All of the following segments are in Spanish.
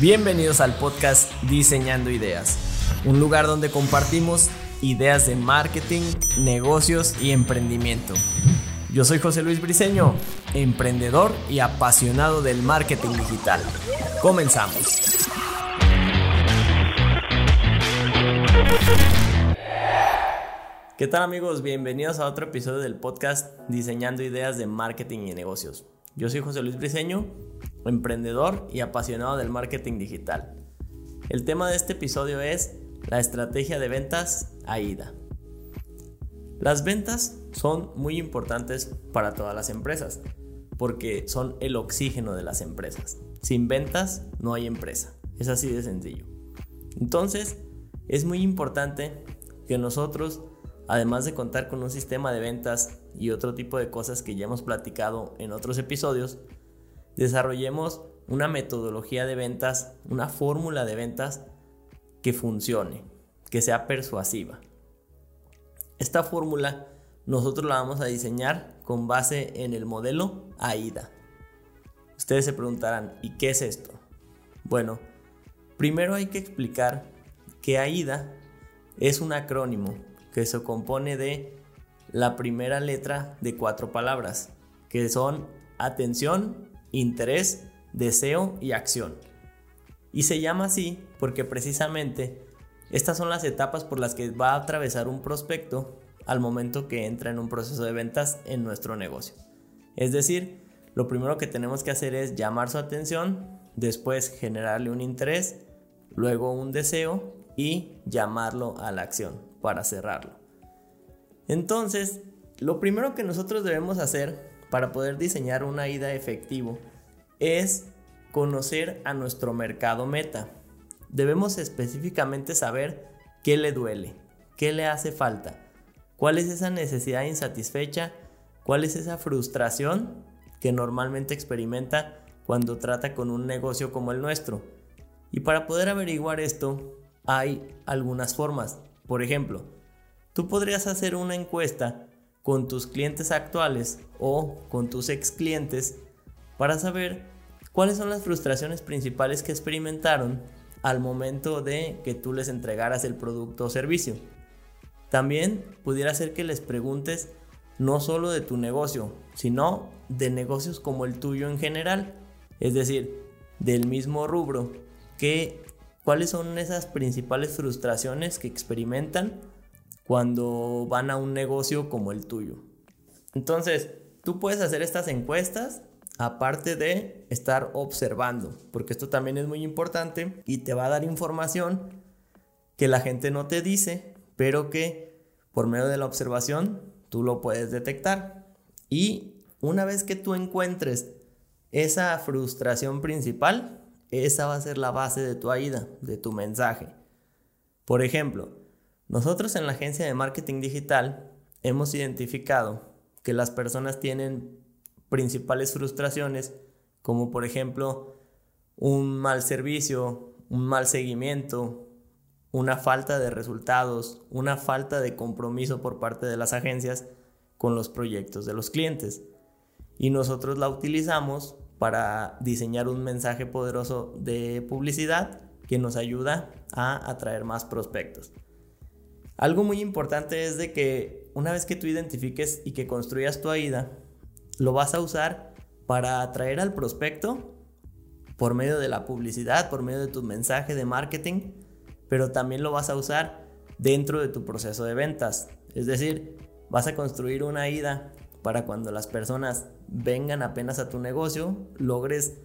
Bienvenidos al podcast Diseñando Ideas, un lugar donde compartimos ideas de marketing, negocios y emprendimiento. Yo soy José Luis Briceño, emprendedor y apasionado del marketing digital. Comenzamos. ¿Qué tal amigos? Bienvenidos a otro episodio del podcast Diseñando Ideas de Marketing y Negocios. Yo soy José Luis Briceño, emprendedor y apasionado del marketing digital. El tema de este episodio es la estrategia de ventas AIDA. Las ventas son muy importantes para todas las empresas porque son el oxígeno de las empresas. Sin ventas no hay empresa. Es así de sencillo. Entonces, es muy importante que nosotros Además de contar con un sistema de ventas y otro tipo de cosas que ya hemos platicado en otros episodios, desarrollemos una metodología de ventas, una fórmula de ventas que funcione, que sea persuasiva. Esta fórmula nosotros la vamos a diseñar con base en el modelo AIDA. Ustedes se preguntarán, ¿y qué es esto? Bueno, primero hay que explicar que AIDA es un acrónimo que se compone de la primera letra de cuatro palabras, que son atención, interés, deseo y acción. Y se llama así porque precisamente estas son las etapas por las que va a atravesar un prospecto al momento que entra en un proceso de ventas en nuestro negocio. Es decir, lo primero que tenemos que hacer es llamar su atención, después generarle un interés, luego un deseo y llamarlo a la acción para cerrarlo. Entonces, lo primero que nosotros debemos hacer para poder diseñar una ida efectivo es conocer a nuestro mercado meta. Debemos específicamente saber qué le duele, qué le hace falta, cuál es esa necesidad insatisfecha, cuál es esa frustración que normalmente experimenta cuando trata con un negocio como el nuestro. Y para poder averiguar esto, hay algunas formas. Por ejemplo, tú podrías hacer una encuesta con tus clientes actuales o con tus ex clientes para saber cuáles son las frustraciones principales que experimentaron al momento de que tú les entregaras el producto o servicio. También pudiera ser que les preguntes no solo de tu negocio, sino de negocios como el tuyo en general, es decir, del mismo rubro, que ¿Cuáles son esas principales frustraciones que experimentan cuando van a un negocio como el tuyo? Entonces, tú puedes hacer estas encuestas aparte de estar observando, porque esto también es muy importante y te va a dar información que la gente no te dice, pero que por medio de la observación tú lo puedes detectar. Y una vez que tú encuentres esa frustración principal, esa va a ser la base de tu AIDA, de tu mensaje. Por ejemplo, nosotros en la agencia de marketing digital hemos identificado que las personas tienen principales frustraciones como por ejemplo un mal servicio, un mal seguimiento, una falta de resultados, una falta de compromiso por parte de las agencias con los proyectos de los clientes. Y nosotros la utilizamos para diseñar un mensaje poderoso de publicidad que nos ayuda a atraer más prospectos. Algo muy importante es de que una vez que tú identifiques y que construyas tu AIDA, lo vas a usar para atraer al prospecto por medio de la publicidad, por medio de tu mensaje de marketing, pero también lo vas a usar dentro de tu proceso de ventas. Es decir, vas a construir una AIDA para cuando las personas vengan apenas a tu negocio, logres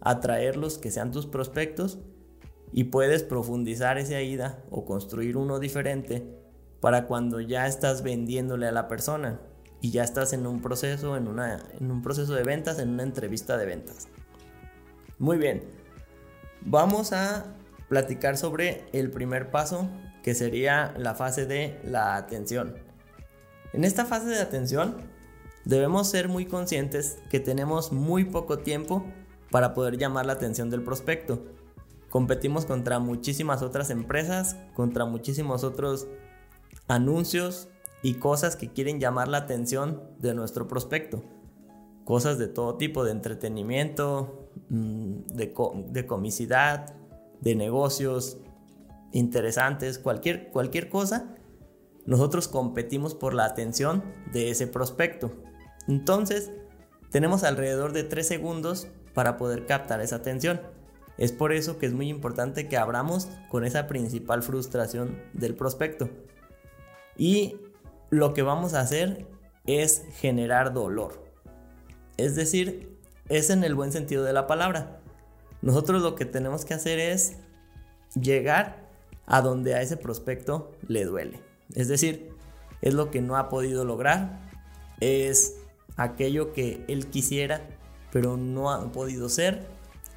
atraerlos, que sean tus prospectos y puedes profundizar esa ida o construir uno diferente para cuando ya estás vendiéndole a la persona y ya estás en un proceso, en, una, en un proceso de ventas, en una entrevista de ventas. Muy bien, vamos a platicar sobre el primer paso que sería la fase de la atención. En esta fase de atención debemos ser muy conscientes que tenemos muy poco tiempo para poder llamar la atención del prospecto. Competimos contra muchísimas otras empresas, contra muchísimos otros anuncios y cosas que quieren llamar la atención de nuestro prospecto. Cosas de todo tipo, de entretenimiento, mm, de, comicidad, de negocios interesantes, cualquier, cualquier cosa, nosotros competimos por la atención de ese prospecto. Entonces, tenemos alrededor de 3 segundos para poder captar esa atención. Es por eso que es muy importante que abramos con esa principal frustración del prospecto. Y lo que vamos a hacer es generar dolor. Es decir, es en el buen sentido de la palabra. Nosotros lo que tenemos que hacer es llegar a donde a ese prospecto le duele. Es decir, es lo que no ha podido lograr, es aquello que él quisiera, pero no ha podido ser,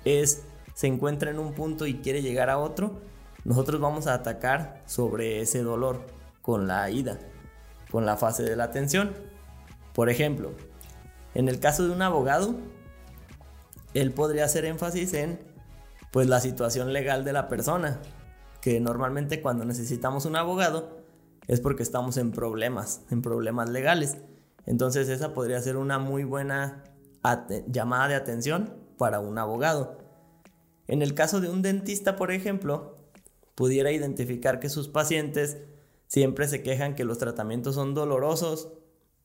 es se encuentra en un punto y quiere llegar a otro, nosotros vamos a atacar sobre ese dolor con la ida, con la fase de la atención. Por ejemplo, en el caso de un abogado, él podría hacer énfasis en pues la situación legal de la persona, que normalmente cuando necesitamos un abogado es porque estamos en problemas, en problemas legales. Entonces esa podría ser una muy buena llamada de atención para un abogado. En el caso de un dentista, por ejemplo, pudiera identificar que sus pacientes siempre se quejan que los tratamientos son dolorosos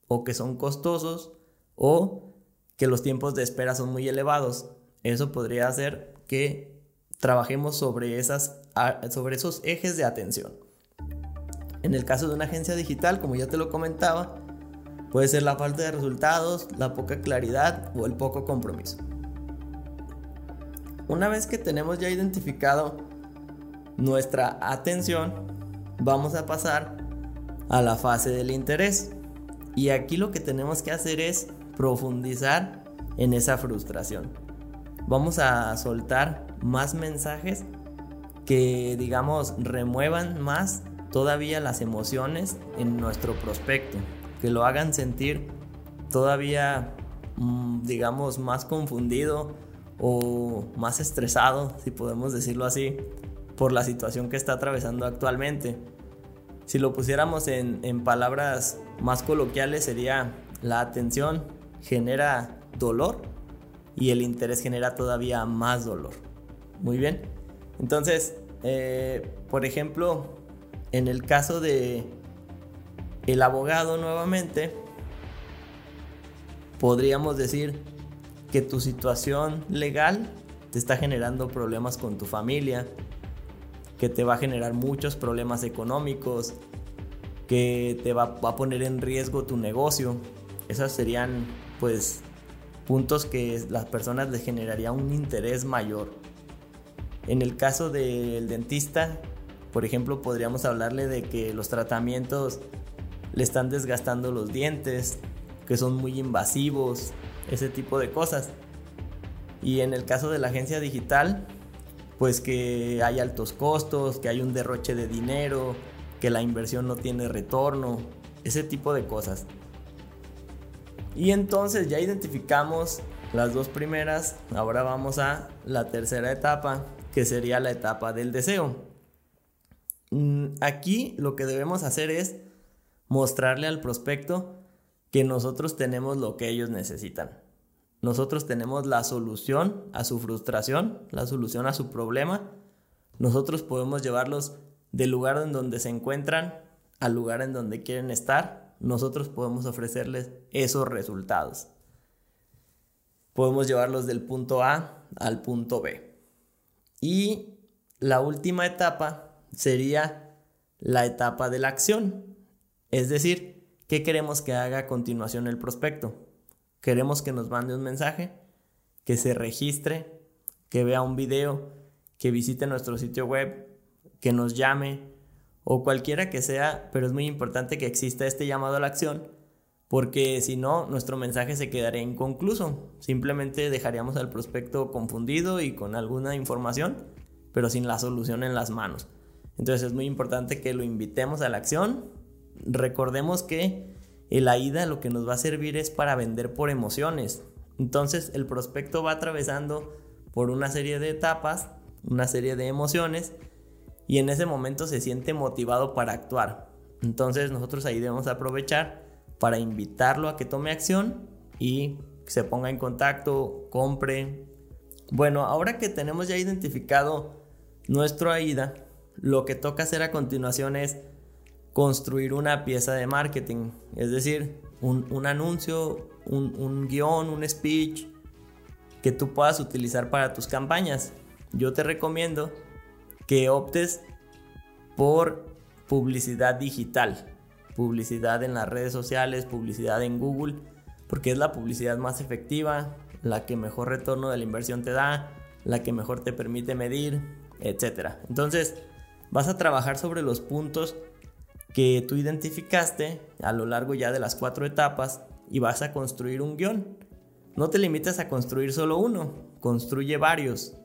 o que son costosos o que los tiempos de espera son muy elevados. Eso podría hacer que trabajemos sobre, sobre esos ejes de atención. En el caso de una agencia digital, como ya te lo comentaba, puede ser la falta de resultados, la poca claridad o el poco compromiso. Una vez que tenemos ya identificado nuestra atención, vamos a pasar a la fase del interés. Y aquí lo que tenemos que hacer es profundizar en esa frustración. Vamos a soltar más mensajes que digamos remuevan más todavía las emociones en nuestro prospecto, que lo hagan sentir todavía, mm, digamos, más confundido o más estresado, si podemos decirlo así, por la situación que está atravesando actualmente. Si lo pusiéramos en, palabras más coloquiales sería la atención genera dolor y el interés genera todavía más dolor. Muy bien. Entonces, eh, por ejemplo, en el caso de el abogado nuevamente, podríamos decir que tu situación legal te está generando problemas con tu familia, que te va a generar muchos problemas económicos, que te va, va a poner en riesgo tu negocio. Esos serían pues puntos que las personas les generaría un interés mayor. En el caso del dentista, por ejemplo, podríamos hablarle de que los tratamientos le están desgastando los dientes, que son muy invasivos, ese tipo de cosas. Y en el caso de la agencia digital, pues que hay altos costos, que hay un derroche de dinero, que la inversión no tiene retorno, ese tipo de cosas. Y entonces ya identificamos las dos primeras, ahora vamos a la tercera etapa, que sería la etapa del deseo. Mm, aquí lo que debemos hacer es mostrarle al prospecto que nosotros tenemos lo que ellos necesitan. Nosotros tenemos la solución a su frustración, la solución a su problema. Nosotros podemos llevarlos del lugar en donde se encuentran al lugar en donde quieren estar. Nosotros podemos ofrecerles esos resultados. Podemos llevarlos del punto A al punto B. Y la última etapa sería la etapa de la acción. Es decir, ¿qué queremos que haga a continuación el prospecto? Queremos que nos mande un mensaje, que se registre, que vea un video, que visite nuestro sitio web, que nos llame o cualquiera que sea, pero es muy importante que exista este llamado a la acción porque si no, nuestro mensaje se quedaría inconcluso. Simplemente dejaríamos al prospecto confundido y con alguna información, pero sin la solución en las manos. Entonces es muy importante que lo invitemos a la acción. Recordemos que el AIDA lo que nos va a servir es para vender por emociones. Entonces el prospecto va atravesando por una serie de etapas, una serie de emociones y en ese momento se siente motivado para actuar. Entonces nosotros ahí debemos aprovechar para invitarlo a que tome acción y se ponga en contacto, compre, Bueno, ahora que tenemos ya identificado nuestro AIDA, lo que toca hacer a continuación es construir una pieza de marketing, es decir, un, anuncio, un, un guion, un speech que tú puedas utilizar para tus campañas. Yo te recomiendo que optes por publicidad digital, publicidad en las redes sociales, publicidad en Google, porque es la publicidad más efectiva, la que mejor retorno de la inversión te da, la que mejor te permite medir, etc. Entonces, vas a trabajar sobre los puntos que tú identificaste a lo largo ya de las cuatro etapas y vas a construir un guion. No te limites a construir solo uno, construye varios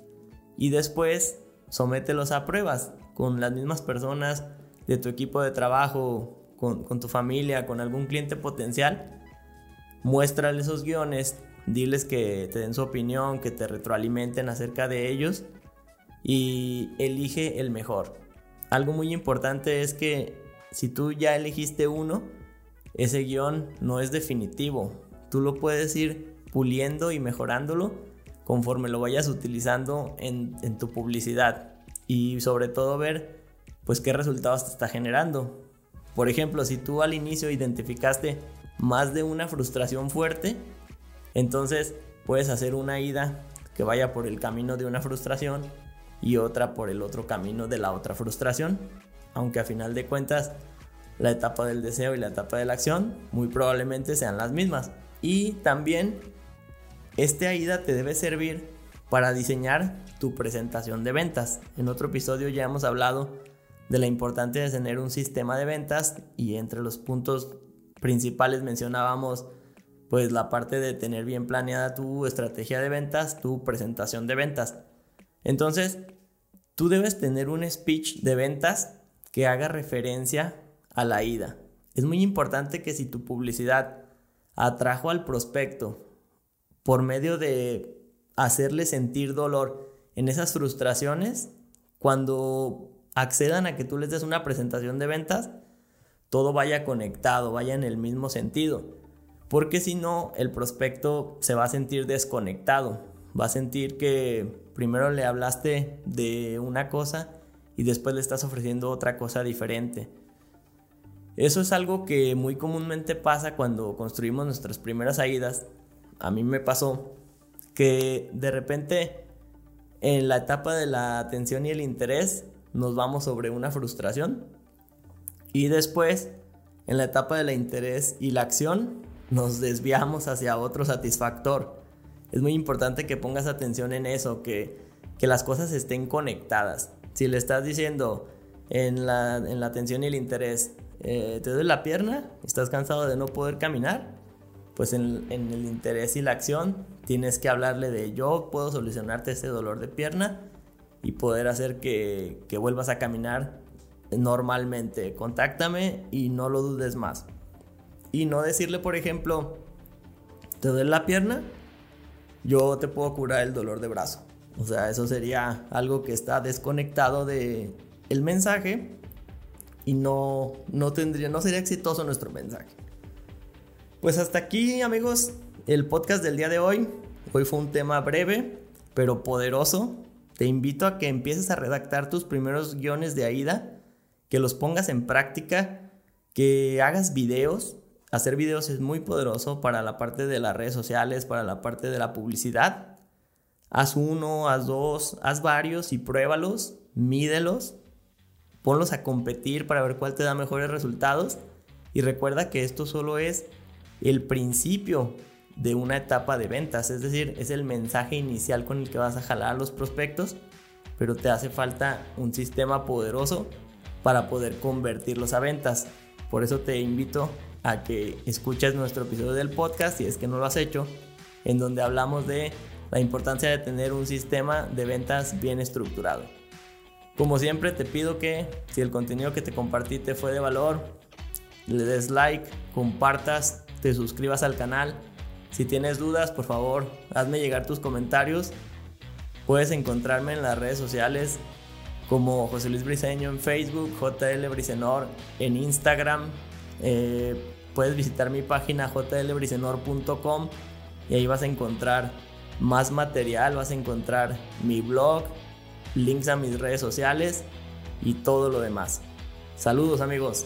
y después somételos a pruebas con las mismas personas de tu equipo de trabajo, con, con tu familia, con algún cliente potencial. Muéstrale esos guiones, diles que te den su opinión, que te retroalimenten acerca de ellos y elige el mejor. Algo muy importante es que si tú ya elegiste uno, ese guion no es definitivo. Tú lo puedes ir puliendo y mejorándolo conforme lo vayas utilizando en, tu publicidad. Y sobre todo ver pues qué resultados te está generando. Por ejemplo, si tú al inicio identificaste más de una frustración fuerte, entonces puedes hacer una ida que vaya por el camino de una frustración y otra por el otro camino de la otra frustración aunque a final de cuentas la etapa del deseo y la etapa de la acción muy probablemente sean las mismas. Y también este AIDA te debe servir para diseñar tu presentación de ventas. En otro episodio ya hemos hablado de la importancia de tener un sistema de ventas y entre los puntos principales mencionábamos pues la parte de tener bien planeada tu estrategia de ventas, tu presentación de ventas. Entonces, tú debes tener un speech de ventas que haga referencia a la ida. Es muy importante que si tu publicidad atrajo al prospecto por medio de hacerle sentir dolor en esas frustraciones, cuando accedan a que tú les des una presentación de ventas, todo vaya conectado, vaya en el mismo sentido. Porque si no, el prospecto se va a sentir desconectado. Va a sentir que primero le hablaste de una cosa y después le estás ofreciendo otra cosa diferente. Eso es algo que muy comúnmente pasa cuando construimos nuestras primeras salidas. A mí me pasó que de repente en la etapa de la atención y el interés nos vamos sobre una frustración y después en la etapa de la interés y la acción nos desviamos hacia otro satisfactor. Es muy importante que pongas atención en eso, que, que las cosas estén conectadas. Si le estás diciendo en la, atención y el interés, eh, te doy la pierna, estás cansado de no poder caminar, pues en, el interés y la acción tienes que hablarle de yo puedo solucionarte ese dolor de pierna y poder hacer que, que vuelvas a caminar normalmente. Contáctame y no lo dudes más. Y no decirle, por ejemplo, te doy la pierna, yo te puedo curar el dolor de brazo. O sea, eso sería algo que está desconectado de el mensaje y no, no tendría, no sería exitoso nuestro mensaje. Pues hasta aquí, amigos, el podcast del día de hoy. Hoy fue un tema breve, pero poderoso. Te invito a que empieces a redactar tus primeros guiones de AIDA, que los pongas en práctica, que hagas videos. Hacer videos es muy poderoso para la parte de las redes sociales, para la parte de la publicidad. Haz uno, haz dos, haz varios y pruébalos, mídelos, ponlos a competir para ver cuál te da mejores resultados. Y recuerda que esto solo es el principio de una etapa de ventas, es decir, es el mensaje inicial con el que vas a jalar a los prospectos, pero te hace falta un sistema poderoso para poder convertirlos a ventas. Por eso te invito a que escuches nuestro episodio del podcast, si es que no lo has hecho, en donde hablamos de la importancia de tener un sistema de ventas bien estructurado. Como siempre te pido que si el contenido que te compartí te fue de valor, le des like, compartas, te suscribas al canal. Si tienes dudas, por favor, hazme llegar tus comentarios. Puedes encontrarme en las redes sociales como José Luis Briceño en Facebook, JL Bricenor en Instagram. Eh, puedes visitar mi página jlbricenor.com y ahí vas a encontrar más material, vas a encontrar mi blog, links a mis redes sociales y todo lo demás. Saludos amigos.